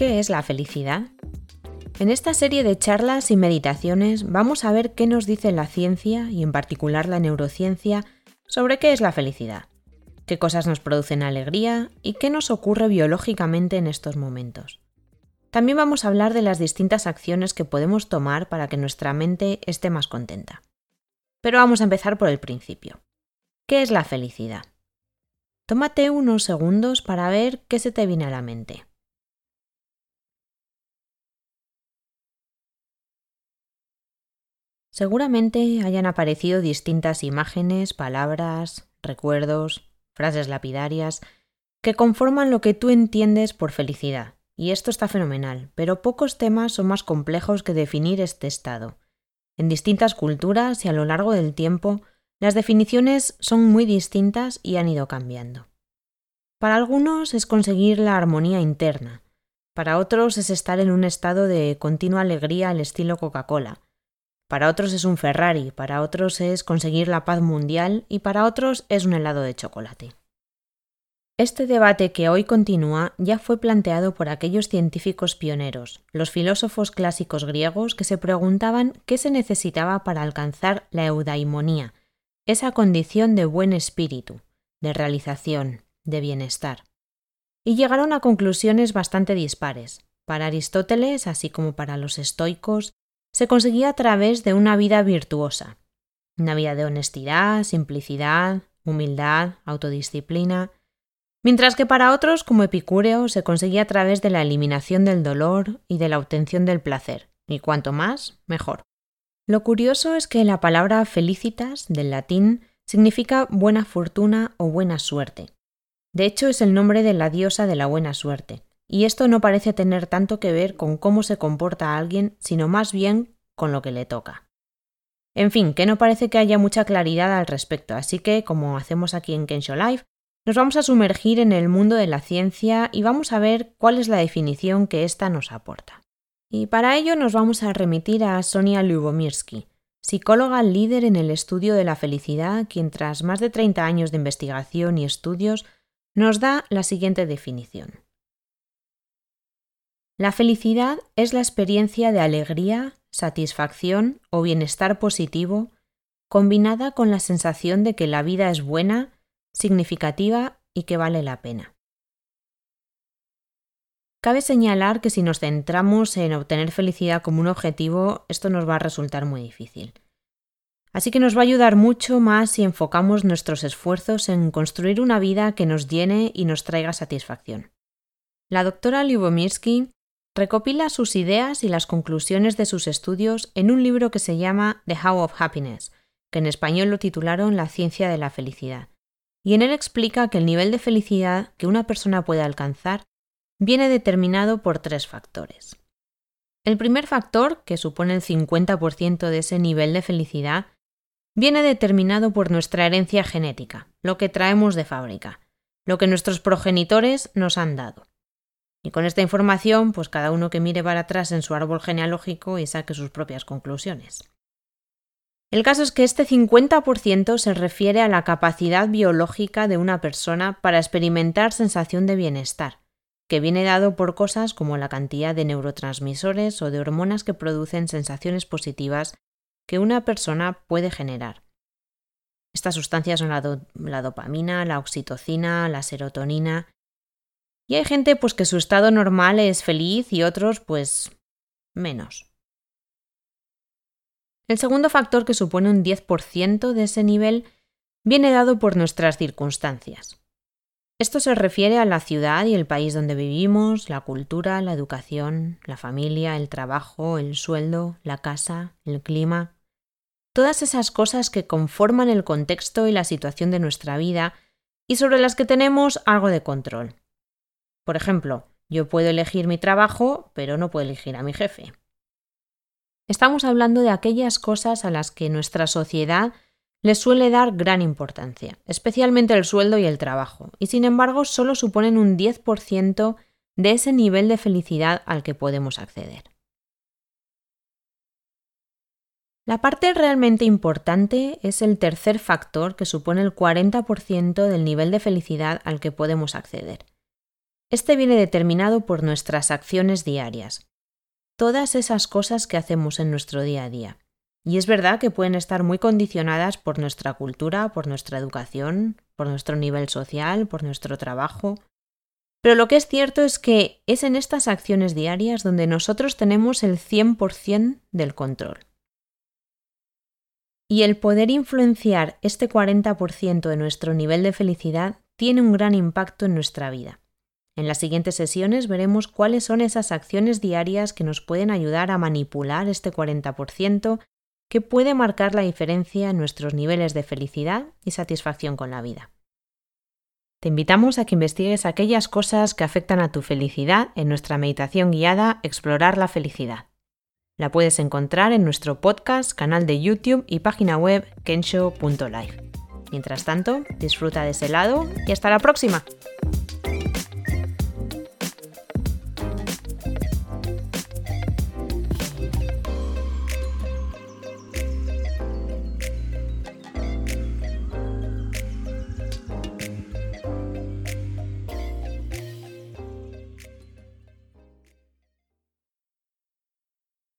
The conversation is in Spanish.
¿Qué es la felicidad? En esta serie de charlas y meditaciones vamos a ver qué nos dice la ciencia y en particular la neurociencia sobre qué es la felicidad, qué cosas nos producen alegría y qué nos ocurre biológicamente en estos momentos. También vamos a hablar de las distintas acciones que podemos tomar para que nuestra mente esté más contenta. Pero vamos a empezar por el principio. ¿Qué es la felicidad? Tómate unos segundos para ver qué se te viene a la mente. Seguramente hayan aparecido distintas imágenes, palabras, recuerdos, frases lapidarias, que conforman lo que tú entiendes por felicidad. Y esto está fenomenal, pero pocos temas son más complejos que definir este estado. En distintas culturas y a lo largo del tiempo, las definiciones son muy distintas y han ido cambiando. Para algunos es conseguir la armonía interna, para otros es estar en un estado de continua alegría al estilo Coca-Cola, para otros es un Ferrari, para otros es conseguir la paz mundial y para otros es un helado de chocolate. Este debate que hoy continúa ya fue planteado por aquellos científicos pioneros, los filósofos clásicos griegos que se preguntaban qué se necesitaba para alcanzar la eudaimonía, esa condición de buen espíritu, de realización, de bienestar. Y llegaron a conclusiones bastante dispares. Para Aristóteles, así como para los estoicos, se conseguía a través de una vida virtuosa, una vida de honestidad, simplicidad, humildad, autodisciplina, mientras que para otros, como Epicúreo, se conseguía a través de la eliminación del dolor y de la obtención del placer, y cuanto más, mejor. Lo curioso es que la palabra felicitas, del latín, significa buena fortuna o buena suerte. De hecho, es el nombre de la diosa de la buena suerte, y esto no parece tener tanto que ver con cómo se comporta alguien, sino más bien con lo que le toca. En fin, que no parece que haya mucha claridad al respecto, así que, como hacemos aquí en Kensho Life, nos vamos a sumergir en el mundo de la ciencia y vamos a ver cuál es la definición que ésta nos aporta. Y para ello nos vamos a remitir a Sonia Lubomirsky, psicóloga líder en el estudio de la felicidad, quien tras más de 30 años de investigación y estudios nos da la siguiente definición. La felicidad es la experiencia de alegría, satisfacción o bienestar positivo combinada con la sensación de que la vida es buena, significativa y que vale la pena. Cabe señalar que si nos centramos en obtener felicidad como un objetivo, esto nos va a resultar muy difícil. Así que nos va a ayudar mucho más si enfocamos nuestros esfuerzos en construir una vida que nos llene y nos traiga satisfacción. La doctora Lyubomirsky recopila sus ideas y las conclusiones de sus estudios en un libro que se llama The How of Happiness, que en español lo titularon La ciencia de la felicidad. Y en él explica que el nivel de felicidad que una persona puede alcanzar viene determinado por tres factores. El primer factor, que supone el 50% de ese nivel de felicidad, viene determinado por nuestra herencia genética, lo que traemos de fábrica, lo que nuestros progenitores nos han dado. Y con esta información, pues cada uno que mire para atrás en su árbol genealógico y saque sus propias conclusiones. El caso es que este 50% se refiere a la capacidad biológica de una persona para experimentar sensación de bienestar, que viene dado por cosas como la cantidad de neurotransmisores o de hormonas que producen sensaciones positivas que una persona puede generar. Estas sustancias son la, la dopamina, la oxitocina, la serotonina y hay gente pues que su estado normal es feliz y otros pues menos. El segundo factor que supone un 10% de ese nivel viene dado por nuestras circunstancias. Esto se refiere a la ciudad y el país donde vivimos, la cultura, la educación, la familia, el trabajo, el sueldo, la casa, el clima. Todas esas cosas que conforman el contexto y la situación de nuestra vida y sobre las que tenemos algo de control. Por ejemplo, yo puedo elegir mi trabajo, pero no puedo elegir a mi jefe. Estamos hablando de aquellas cosas a las que nuestra sociedad le suele dar gran importancia, especialmente el sueldo y el trabajo, y sin embargo solo suponen un 10% de ese nivel de felicidad al que podemos acceder. La parte realmente importante es el tercer factor que supone el 40% del nivel de felicidad al que podemos acceder, Este viene determinado por nuestras acciones diarias, todas esas cosas que hacemos en nuestro día a día. Y es verdad que pueden estar muy condicionadas por nuestra cultura, por nuestra educación, por nuestro nivel social, por nuestro trabajo. Pero lo que es cierto es que es en estas acciones diarias donde nosotros tenemos el 100% del control. Y el poder influenciar este 40% de nuestro nivel de felicidad tiene un gran impacto en nuestra vida. En las siguientes sesiones veremos cuáles son esas acciones diarias que nos pueden ayudar a manipular este 40% que puede marcar la diferencia en nuestros niveles de felicidad y satisfacción con la vida. Te invitamos a que investigues aquellas cosas que afectan a tu felicidad en nuestra meditación guiada Explorar la felicidad. La puedes encontrar en nuestro podcast, canal de YouTube y página web kensho.life. Mientras tanto, disfruta de ese lado y hasta la próxima.